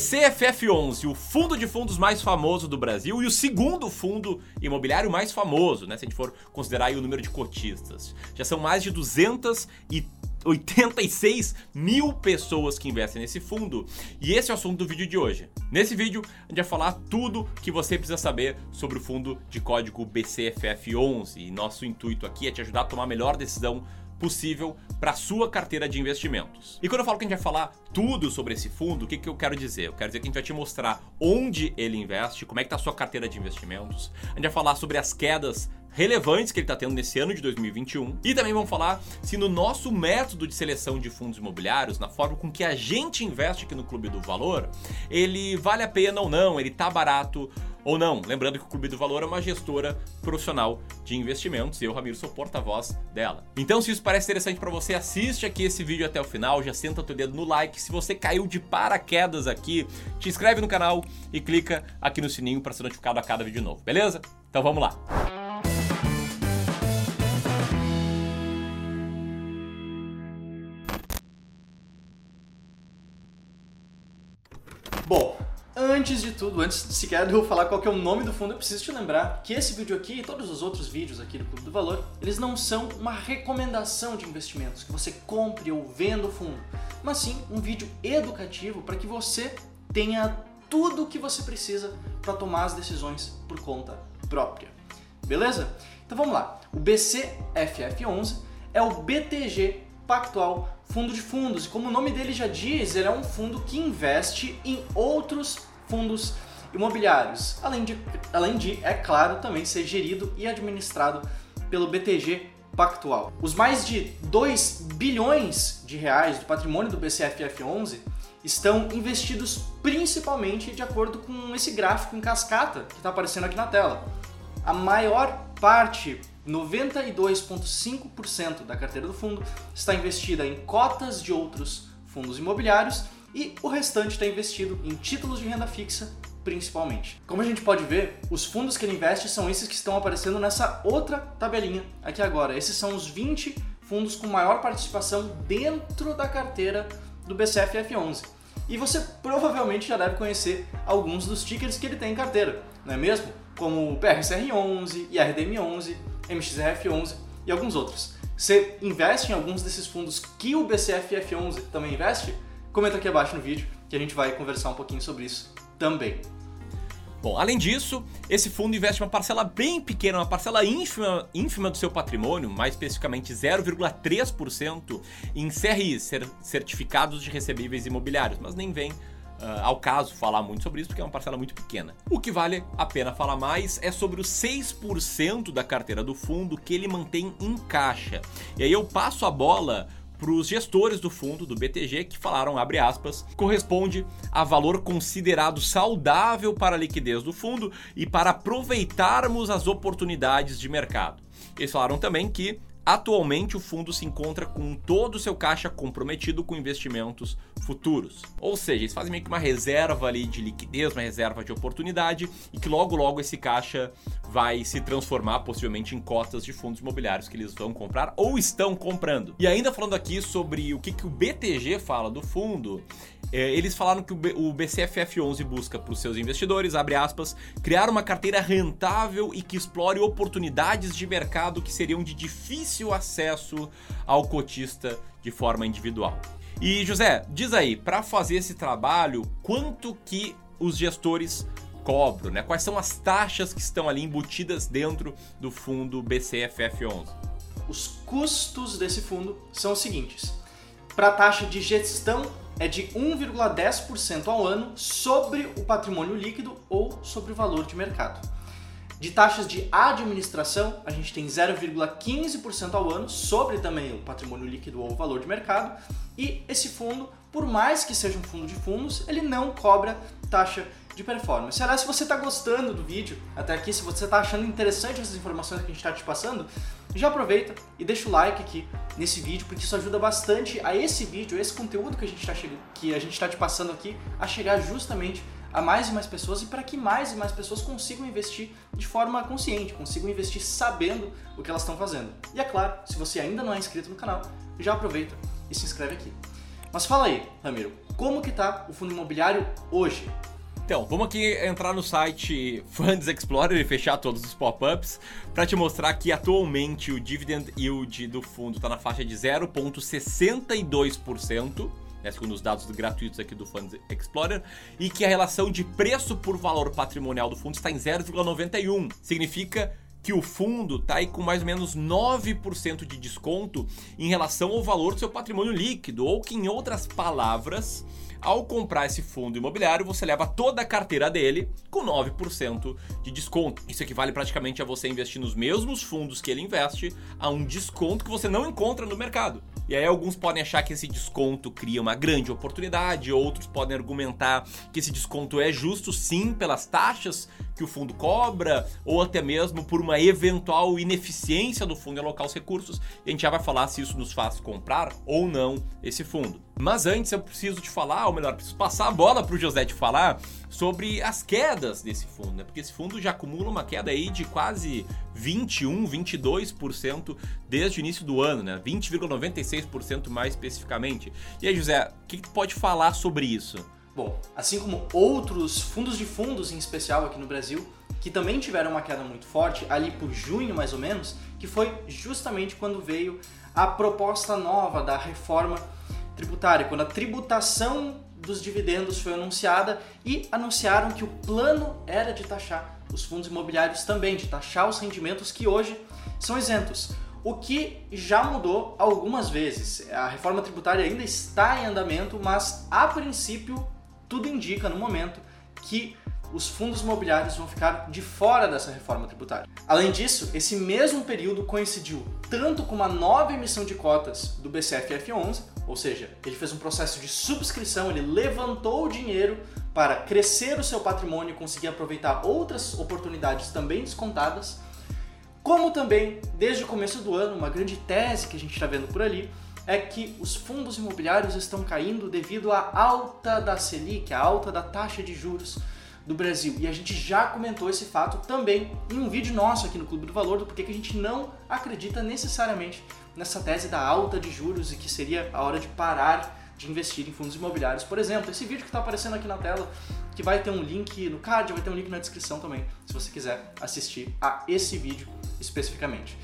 BCFF11, o fundo de fundos mais famoso do Brasil e o segundo fundo imobiliário mais famoso, né, se a gente for considerar o número de cotistas. Já são mais de 286 mil pessoas que investem nesse fundo e esse é o assunto do vídeo de hoje. Nesse vídeo, a gente vai falar tudo que você precisa saber sobre o fundo de código BCFF11 e nosso intuito aqui é te ajudar a tomar a melhor decisão possível para sua carteira de investimentos. E quando eu falo que a gente vai falar tudo sobre esse fundo, o que, que eu quero dizer? Eu quero dizer que a gente vai te mostrar onde ele investe, como é que está a sua carteira de investimentos. A gente vai falar sobre as quedas relevantes que ele está tendo nesse ano de 2021 e também vamos falar se no nosso método de seleção de fundos imobiliários, na forma com que a gente investe aqui no Clube do Valor, ele vale a pena ou não, ele está barato ou não. Lembrando que o Clube do Valor é uma gestora profissional de investimentos e eu, Ramiro, sou porta-voz dela. Então, se isso parece interessante para você, assiste aqui esse vídeo até o final, já senta o teu dedo no like. Se você caiu de paraquedas aqui, te inscreve no canal e clica aqui no sininho para ser notificado a cada vídeo novo, beleza? Então vamos lá. Bom, Antes de tudo, antes sequer de eu falar qual é o nome do fundo, eu preciso te lembrar que esse vídeo aqui e todos os outros vídeos aqui do Clube do Valor, eles não são uma recomendação de investimentos, que você compre ou venda o fundo, mas sim um vídeo educativo para que você tenha tudo o que você precisa para tomar as decisões por conta própria. Beleza? Então vamos lá. O BCFF11 é o BTG Pactual Fundo de Fundos. E como o nome dele já diz, ele é um fundo que investe em outros fundos imobiliários, além de, além de, é claro, também ser gerido e administrado pelo BTG Pactual. Os mais de 2 bilhões de reais do patrimônio do BCFF11 estão investidos principalmente de acordo com esse gráfico em cascata que está aparecendo aqui na tela. A maior parte, 92,5% da carteira do fundo, está investida em cotas de outros fundos imobiliários e o restante está investido em títulos de renda fixa, principalmente. Como a gente pode ver, os fundos que ele investe são esses que estão aparecendo nessa outra tabelinha aqui agora. Esses são os 20 fundos com maior participação dentro da carteira do BCFF11. E você provavelmente já deve conhecer alguns dos tickers que ele tem em carteira, não é mesmo? Como o PRCR11, IRDM11, MXRF11 e alguns outros. Você investe em alguns desses fundos que o BCFF11 também investe? comenta aqui abaixo no vídeo que a gente vai conversar um pouquinho sobre isso também. Bom, além disso, esse fundo investe uma parcela bem pequena, uma parcela ínfima, ínfima do seu patrimônio, mais especificamente 0,3% em CRIs, certificados de recebíveis imobiliários, mas nem vem uh, ao caso falar muito sobre isso porque é uma parcela muito pequena. O que vale a pena falar mais é sobre os 6% da carteira do fundo que ele mantém em caixa. E aí eu passo a bola para os gestores do fundo, do BTG, que falaram, abre aspas, corresponde a valor considerado saudável para a liquidez do fundo e para aproveitarmos as oportunidades de mercado. Eles falaram também que Atualmente, o fundo se encontra com todo o seu caixa comprometido com investimentos futuros. Ou seja, eles fazem meio que uma reserva ali de liquidez, uma reserva de oportunidade e que logo logo esse caixa vai se transformar possivelmente em cotas de fundos imobiliários que eles vão comprar ou estão comprando. E ainda falando aqui sobre o que, que o BTG fala do fundo, é, eles falaram que o BCFF11 busca para os seus investidores, abre aspas, criar uma carteira rentável e que explore oportunidades de mercado que seriam de difícil acesso ao cotista de forma individual. E José, diz aí, para fazer esse trabalho, quanto que os gestores cobram, né? Quais são as taxas que estão ali embutidas dentro do fundo BCFF11? Os custos desse fundo são os seguintes: para a taxa de gestão é de 1,10% ao ano sobre o patrimônio líquido ou sobre o valor de mercado. De taxas de administração, a gente tem 0,15% ao ano sobre também o patrimônio líquido ou o valor de mercado. E esse fundo, por mais que seja um fundo de fundos, ele não cobra taxa de performance. Aliás, se você está gostando do vídeo até aqui, se você está achando interessante essas informações que a gente está te passando, já aproveita e deixa o like aqui nesse vídeo, porque isso ajuda bastante a esse vídeo, esse conteúdo que a gente está está te passando aqui, a chegar justamente a mais e mais pessoas e para que mais e mais pessoas consigam investir de forma consciente, consigam investir sabendo o que elas estão fazendo. E é claro, se você ainda não é inscrito no canal, já aproveita e se inscreve aqui. Mas fala aí, Ramiro, como que tá o fundo imobiliário hoje. Então, vamos aqui entrar no site Funds Explorer e fechar todos os pop-ups para te mostrar que atualmente o dividend yield do fundo está na faixa de 0,62%. Né, segundo os dados gratuitos aqui do Funds Explorer, e que a relação de preço por valor patrimonial do fundo está em 0,91. Significa que o fundo está aí com mais ou menos 9% de desconto em relação ao valor do seu patrimônio líquido, ou que, em outras palavras, ao comprar esse fundo imobiliário, você leva toda a carteira dele com 9% de desconto. Isso equivale praticamente a você investir nos mesmos fundos que ele investe a um desconto que você não encontra no mercado. E aí alguns podem achar que esse desconto cria uma grande oportunidade, outros podem argumentar que esse desconto é justo sim pelas taxas que o fundo cobra, ou até mesmo por uma eventual ineficiência do fundo em alocar os recursos. E a gente já vai falar se isso nos faz comprar ou não esse fundo. Mas antes eu preciso te falar, ou melhor, preciso passar a bola para o José te falar sobre as quedas desse fundo, né? Porque esse fundo já acumula uma queda aí de quase 21, 22% desde o início do ano, né? 20,96% mais especificamente. E aí, José, o que, que tu pode falar sobre isso? Bom, assim como outros fundos de fundos em especial aqui no Brasil, que também tiveram uma queda muito forte, ali por junho mais ou menos, que foi justamente quando veio a proposta nova da reforma tributária, quando a tributação dos dividendos foi anunciada e anunciaram que o plano era de taxar os fundos imobiliários também, de taxar os rendimentos que hoje são isentos. O que já mudou algumas vezes. A reforma tributária ainda está em andamento, mas a princípio tudo indica no momento que os fundos imobiliários vão ficar de fora dessa reforma tributária. Além disso, esse mesmo período coincidiu tanto com uma nova emissão de cotas do BCFF11, ou seja, ele fez um processo de subscrição, ele levantou o dinheiro para crescer o seu patrimônio e conseguir aproveitar outras oportunidades também descontadas, como também, desde o começo do ano, uma grande tese que a gente está vendo por ali é que os fundos imobiliários estão caindo devido à alta da Selic, a alta da taxa de juros do Brasil. E a gente já comentou esse fato também em um vídeo nosso aqui no Clube do Valor, do porquê que a gente não acredita necessariamente nessa tese da alta de juros e que seria a hora de parar de investir em fundos imobiliários. Por exemplo, esse vídeo que está aparecendo aqui na tela, que vai ter um link no card, vai ter um link na descrição também, se você quiser assistir a esse vídeo especificamente.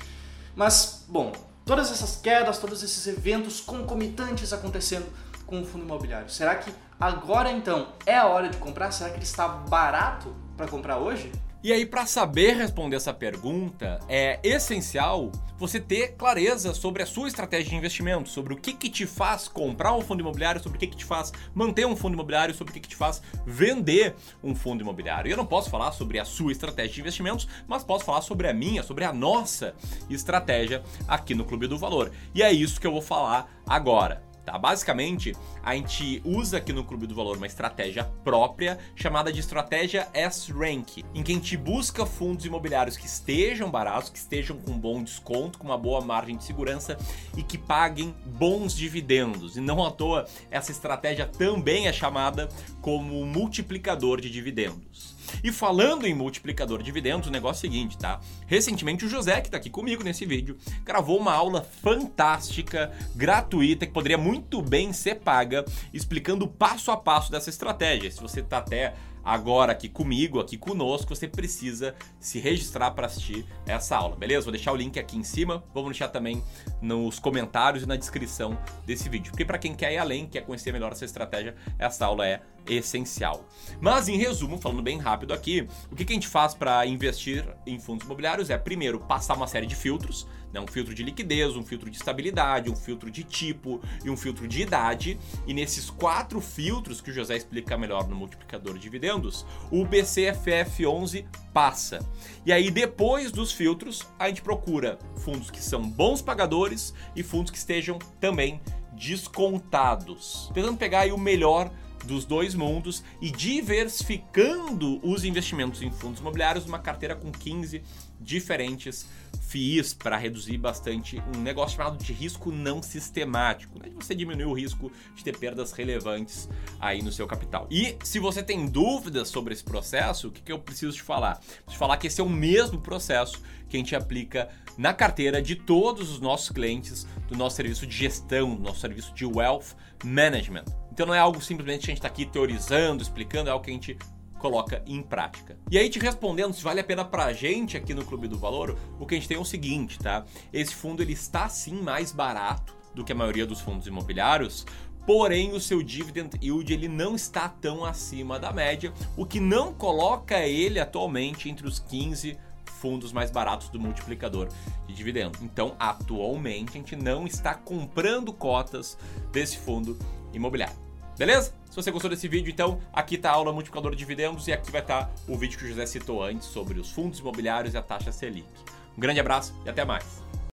Mas, bom, todas essas quedas, todos esses eventos concomitantes acontecendo com o fundo imobiliário. Será que agora então é a hora de comprar? Será que ele está barato para comprar hoje? E aí, para saber responder essa pergunta, é essencial você ter clareza sobre a sua estratégia de investimento, sobre o que, que te faz comprar um fundo imobiliário, sobre o que, que te faz manter um fundo imobiliário, sobre o que, que te faz vender um fundo imobiliário. E eu não posso falar sobre a sua estratégia de investimentos, mas posso falar sobre a minha, sobre a nossa estratégia aqui no Clube do Valor. E é isso que eu vou falar agora. Tá? Basicamente, a gente usa aqui no Clube do Valor uma estratégia própria chamada de estratégia S-Rank, em que a gente busca fundos imobiliários que estejam baratos, que estejam com bom desconto, com uma boa margem de segurança e que paguem bons dividendos. E não à toa, essa estratégia também é chamada como multiplicador de dividendos. E falando em multiplicador de dividendos, o negócio é o seguinte, tá? Recentemente o José, que tá aqui comigo nesse vídeo, gravou uma aula fantástica, gratuita, que poderia muito bem ser paga, explicando passo a passo dessa estratégia. Se você tá até agora aqui comigo, aqui conosco, você precisa se registrar para assistir essa aula, beleza? Vou deixar o link aqui em cima, vamos deixar também nos comentários e na descrição desse vídeo. Porque para quem quer ir além, quer conhecer melhor essa estratégia, essa aula é essencial. Mas em resumo, falando bem rápido aqui, o que a gente faz para investir em fundos imobiliários é primeiro passar uma série de filtros, né? um filtro de liquidez, um filtro de estabilidade, um filtro de tipo e um filtro de idade. E nesses quatro filtros que o José explica melhor no multiplicador de dividendos, o BCFF11 passa. E aí depois dos filtros, a gente procura fundos que são bons pagadores e fundos que estejam também descontados, tentando pegar o melhor dos dois mundos e diversificando os investimentos em fundos imobiliários numa carteira com 15 diferentes FIIs para reduzir bastante um negócio chamado de risco não sistemático, né? você diminuir o risco de ter perdas relevantes aí no seu capital. E se você tem dúvidas sobre esse processo, o que, que eu preciso te falar? Preciso falar que esse é o mesmo processo que a gente aplica na carteira de todos os nossos clientes do nosso serviço de gestão, do nosso serviço de wealth management. Então não é algo simplesmente que a gente está aqui teorizando, explicando, é algo que a gente coloca em prática. E aí te respondendo se vale a pena pra gente aqui no Clube do Valor, o que a gente tem é o seguinte, tá? Esse fundo ele está sim mais barato do que a maioria dos fundos imobiliários, porém o seu dividend yield ele não está tão acima da média, o que não coloca ele atualmente entre os 15 fundos mais baratos do multiplicador de dividendo. Então, atualmente a gente não está comprando cotas desse fundo imobiliário. Beleza? Se você gostou desse vídeo, então aqui está a aula multiplicador de dividendos e aqui vai estar tá o vídeo que o José citou antes sobre os fundos imobiliários e a taxa Selic. Um grande abraço e até mais.